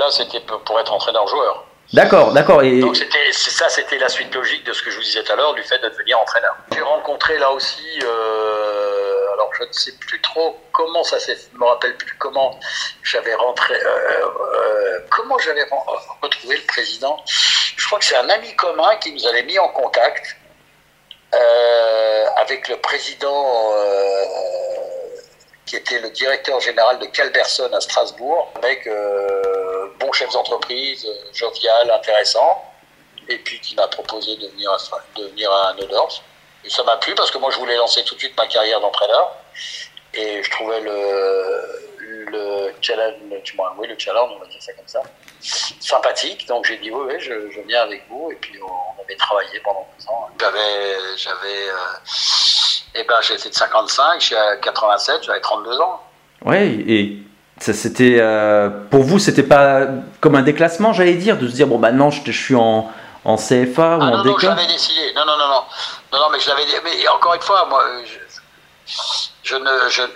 Là, c'était pour être entraîneur-joueur. D'accord, d'accord. Et... Donc c'était, ça, c'était la suite logique de ce que je vous disais tout à l'heure, du fait de devenir entraîneur. J'ai rencontré là aussi, euh, alors je ne sais plus trop comment ça s'est, je me rappelle plus comment j'avais rentré, euh, euh, comment j'avais retrouvé le président. Je crois que c'est un ami commun qui nous avait mis en contact avec le président qui était le directeur général de Calberson à Strasbourg, avec bon chef d'entreprise, euh, jovial, intéressant, et puis qui m'a proposé de venir à, de venir à Neudorf. Et ça m'a plu parce que moi je voulais lancer tout de suite ma carrière d'entraîneur. Et je trouvais le, le challenge, oui, le challenge, on va dire ça comme ça, sympathique. Donc j'ai dit oui, oui, je, je, viens avec vous. Et puis on avait travaillé pendant deux ans. J'avais, j'avais, euh, eh ben j'étais de 55, je suis à 87, j'avais 32 ans. Oui, et c'était euh, pour vous c'était pas comme un déclassement j'allais dire de se dire bon bah non je, suis en, en CFA ou ah, en non, non j'avais décidé. Non non non non. Non non mais je l'avais mais encore une fois moi je, ne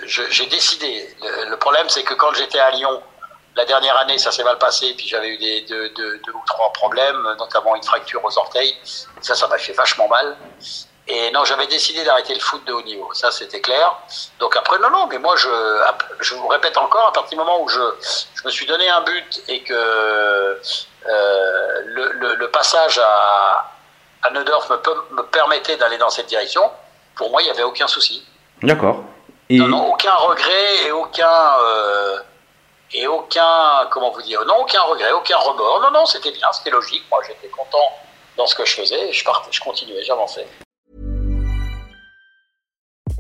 j'ai décidé. Le, problème c'est que quand j'étais à Lyon la dernière année ça s'est mal passé puis j'avais eu des deux, deux, deux, ou trois problèmes notamment une fracture aux orteils. Ça ça m'a fait vachement mal et non, j'avais décidé d'arrêter le foot de haut niveau, ça c'était clair. Donc après, non, non, mais moi je, je vous répète encore, à partir du moment où je, je me suis donné un but et que euh, le, le, passage à, à Neudorf me, me permettait d'aller dans cette direction, pour moi il n'y avait aucun souci. D'accord. Et... Non, non, aucun regret et aucun. Euh, et aucun, comment vous dire, non, aucun regret, aucun remords. Non, non, c'était bien, c'était logique. Moi, j'étais content dans ce que je faisais et je, partais, je continuais, j'avançais.